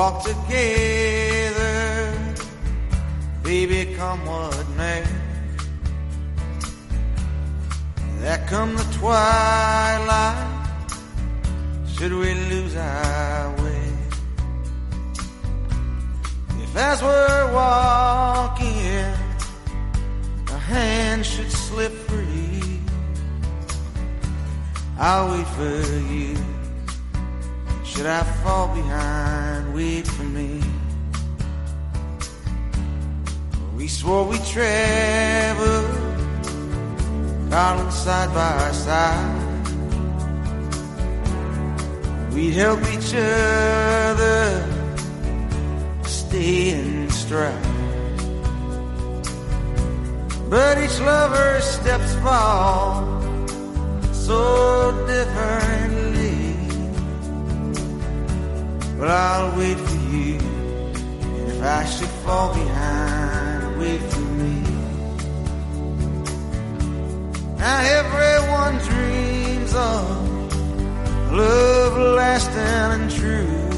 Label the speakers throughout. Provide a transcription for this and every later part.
Speaker 1: Walk together, baby, become what may. There come the twilight, should we lose our way? If as we're walking, a hand should slip free, I'll wait for you. Should I fall behind, wait for me. We swore we'd travel, darling, side by side. We'd help each other stay in stride. But each lover's steps fall so differently. But I'll wait for you. And if I should fall behind, wait for me. Now everyone dreams of love lasting and true.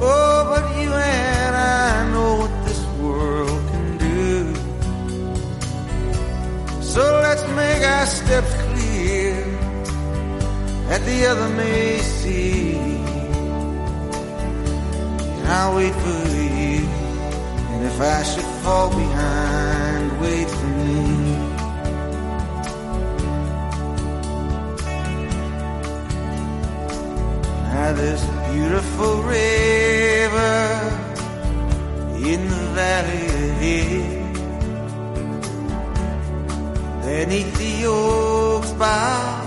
Speaker 1: Oh, but you and I know what this world can do. So let's make our steps clear that the other may see. I'll wait for you. And if I should fall behind, wait for me. Now there's a beautiful river in the valley ahead. Beneath the oaks bough,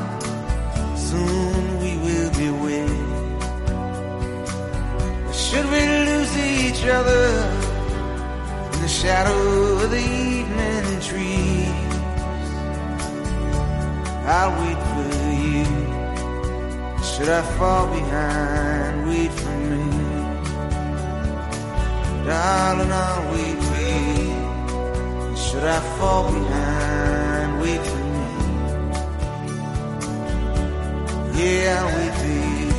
Speaker 1: each other in the shadow of the evening trees? I'll wait for you. Should I fall behind, wait for me. Darling, I'll wait for you. Should I fall behind, wait for me. Yeah, I'll wait for you.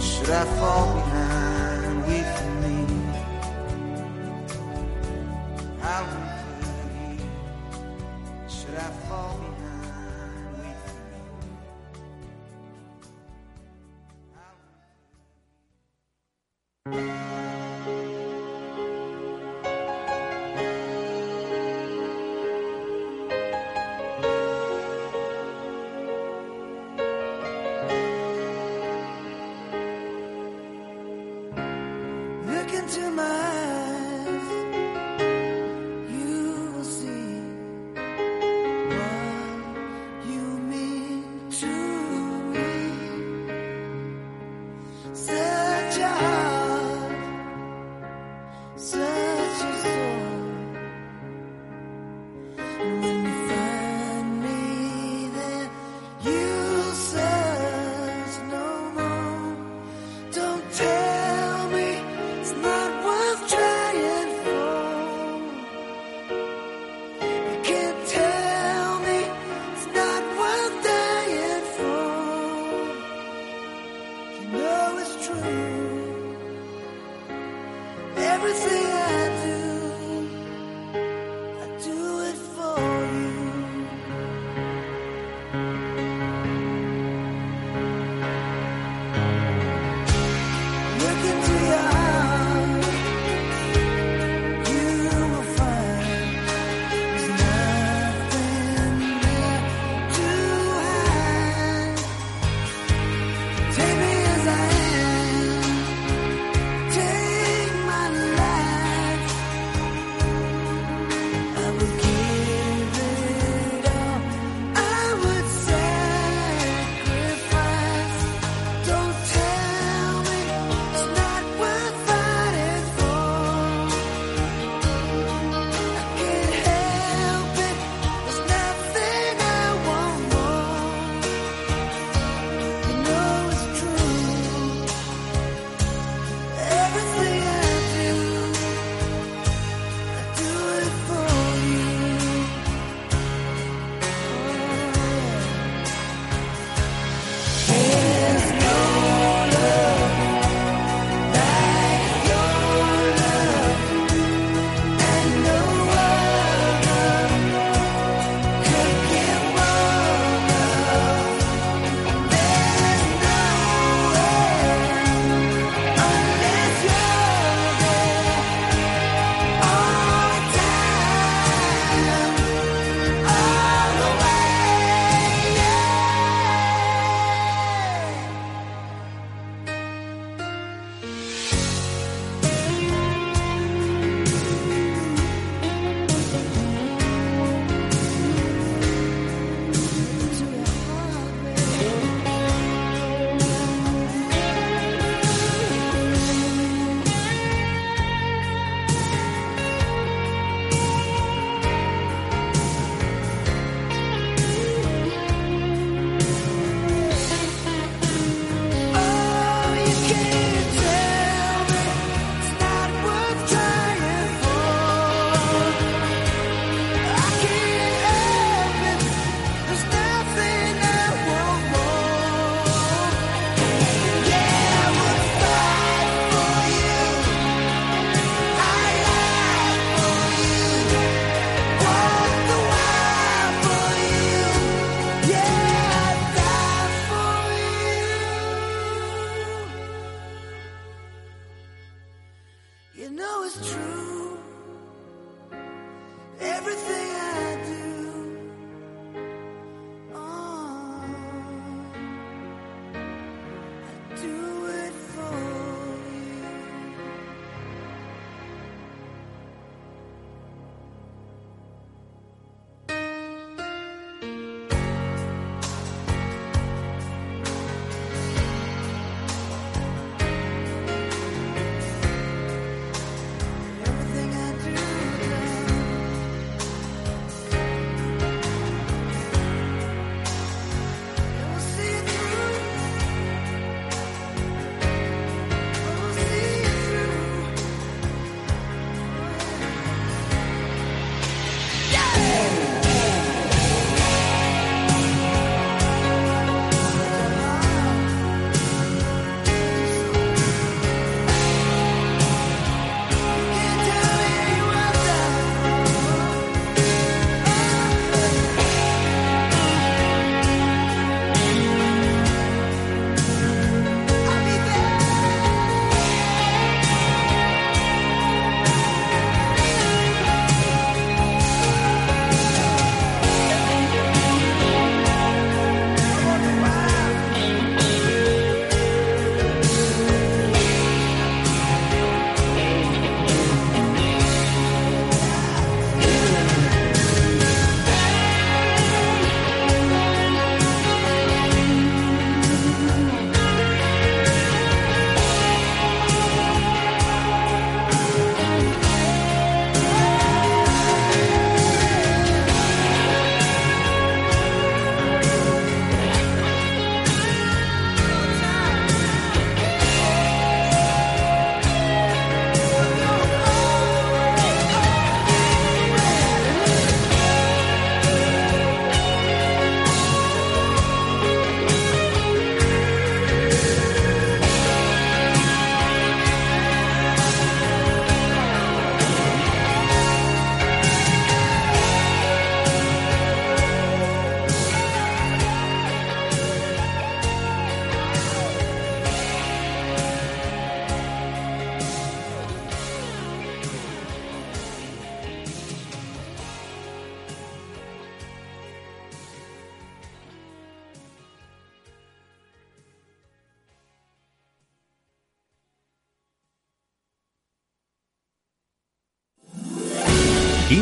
Speaker 1: Should I fall behind,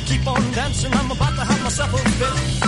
Speaker 2: to keep on dancing. I'm
Speaker 3: about to have myself a fit.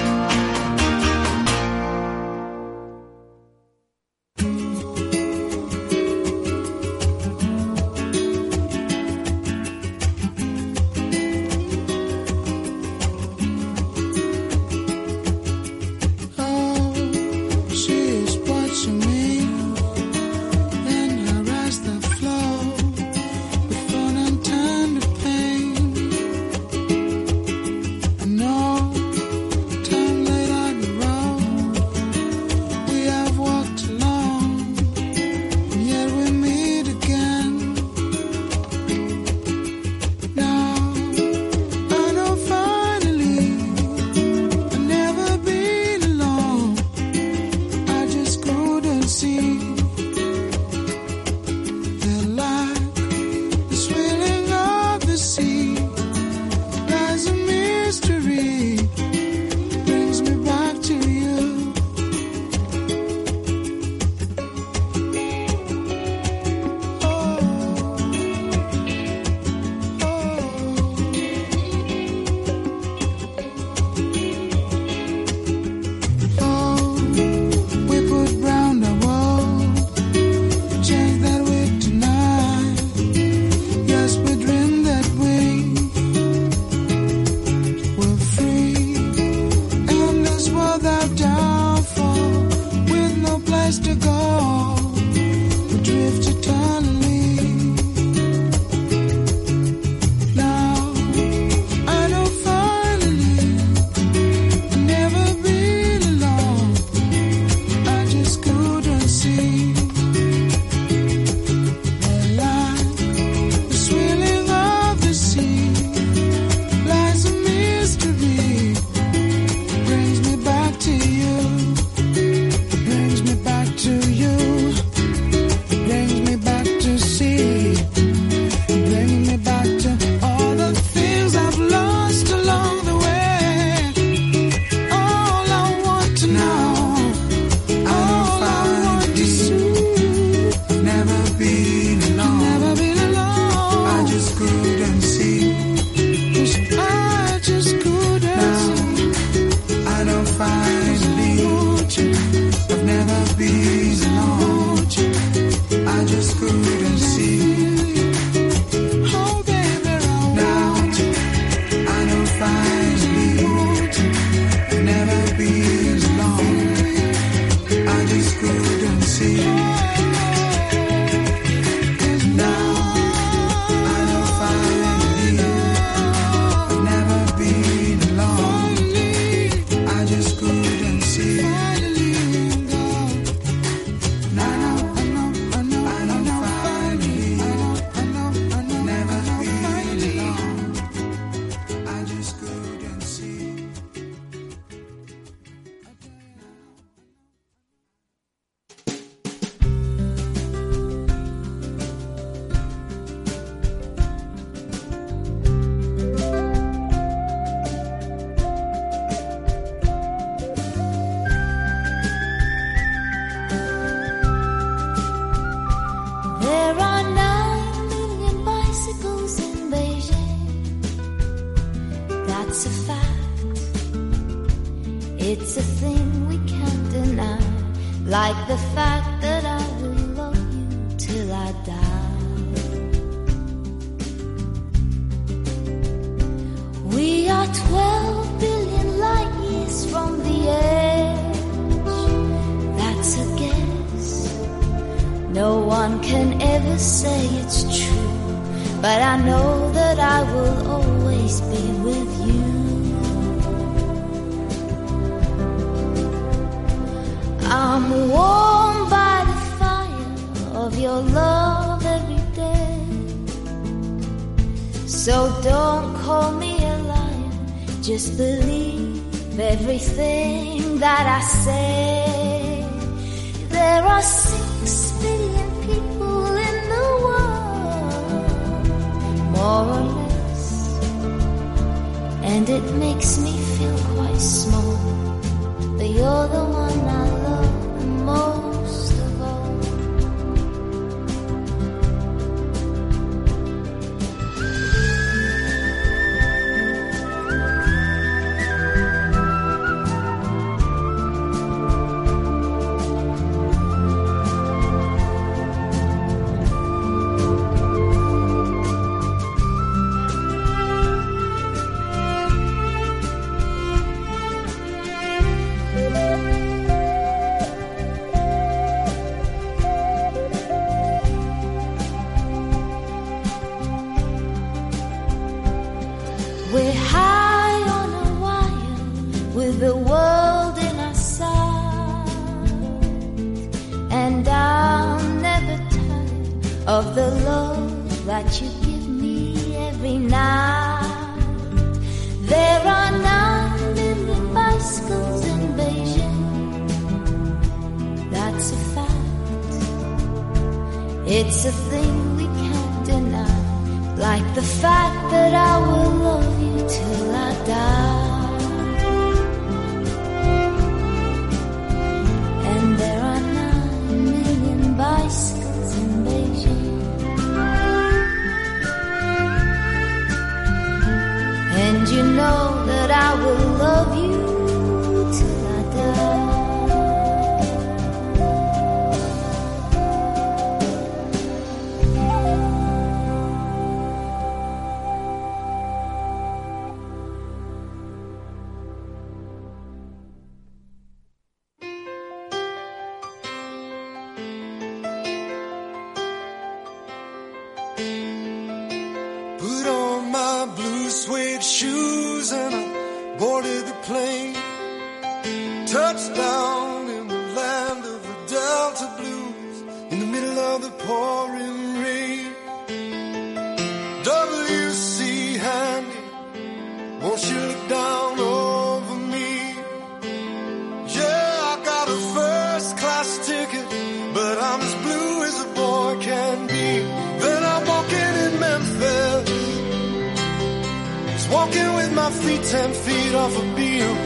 Speaker 2: Walking with my feet ten feet off a Beale.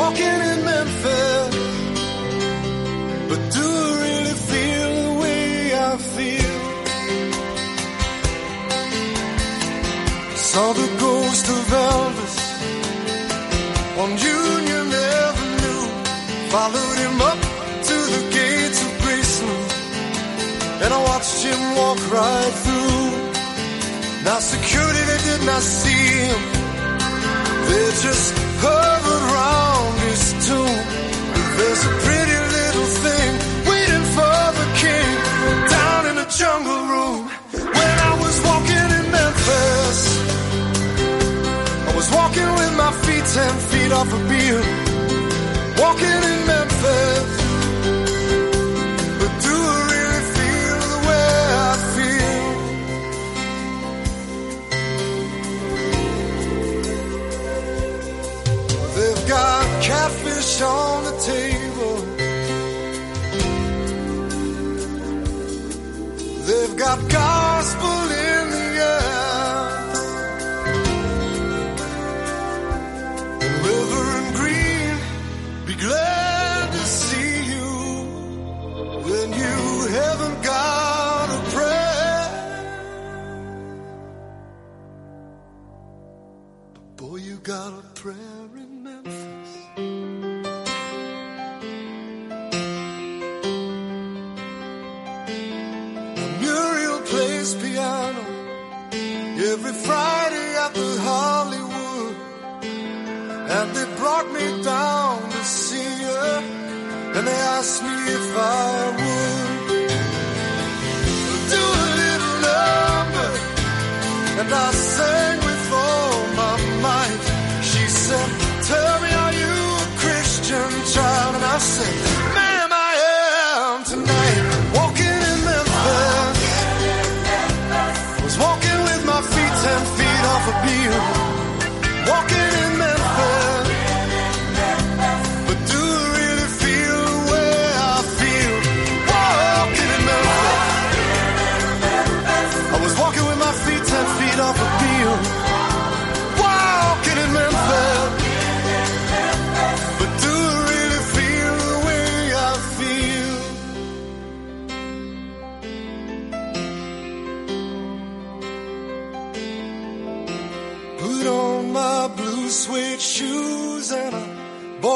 Speaker 2: Walking in Memphis, but do I really feel the way I feel? Saw the ghost of Elvis on Union Avenue. Followed him up to the gates of Graceland, and I watched him walk right through. Now security, did not see him. They just hovered around his tomb. There's a pretty little thing waiting for the king down in the jungle room. When I was walking in Memphis, I was walking with my feet ten feet off a Beale. Walking in Memphis, on the table. They've got gospel And they brought me down to see her, and they asked me if I would do a little number. And I sang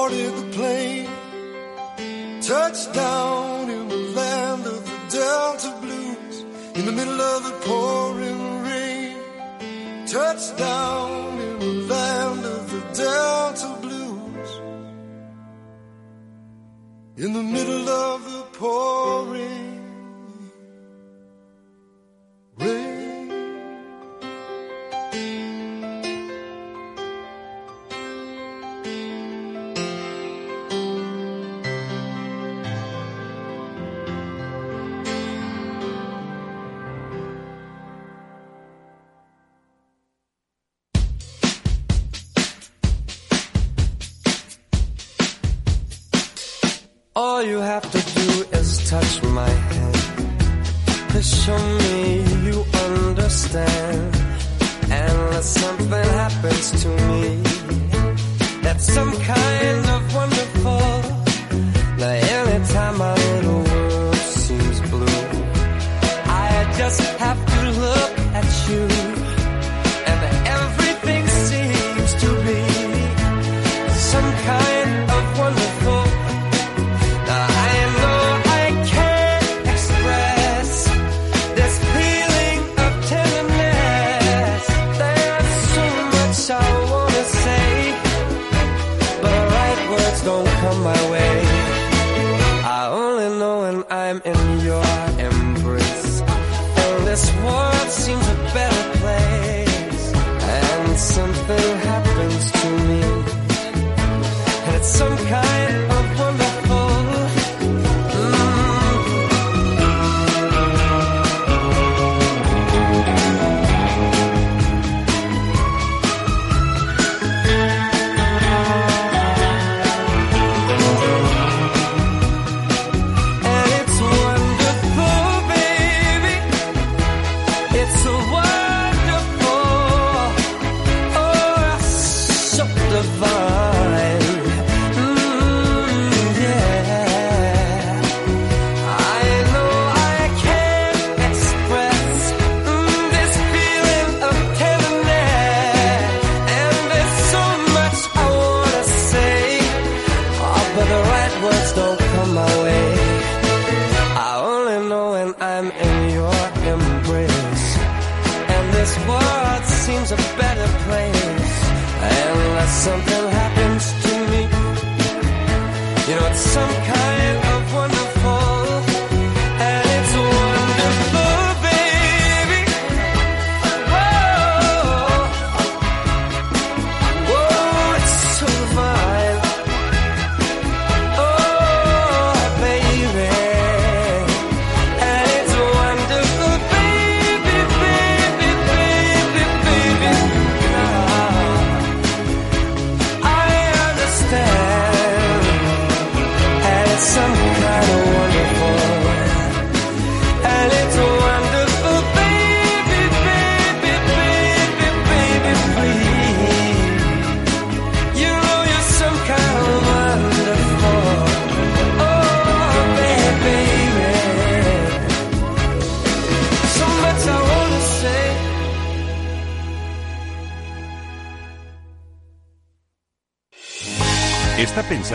Speaker 2: boarded the plane. Touchdown in the land of the Delta Blues in the middle of the pouring rain. Touchdown in the land of the Delta Blues in the middle of the pouring
Speaker 4: kiss me, you understand. Unless something happens to me, that some kind some kind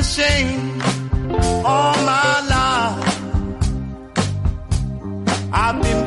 Speaker 5: been ashamed all my life. I've been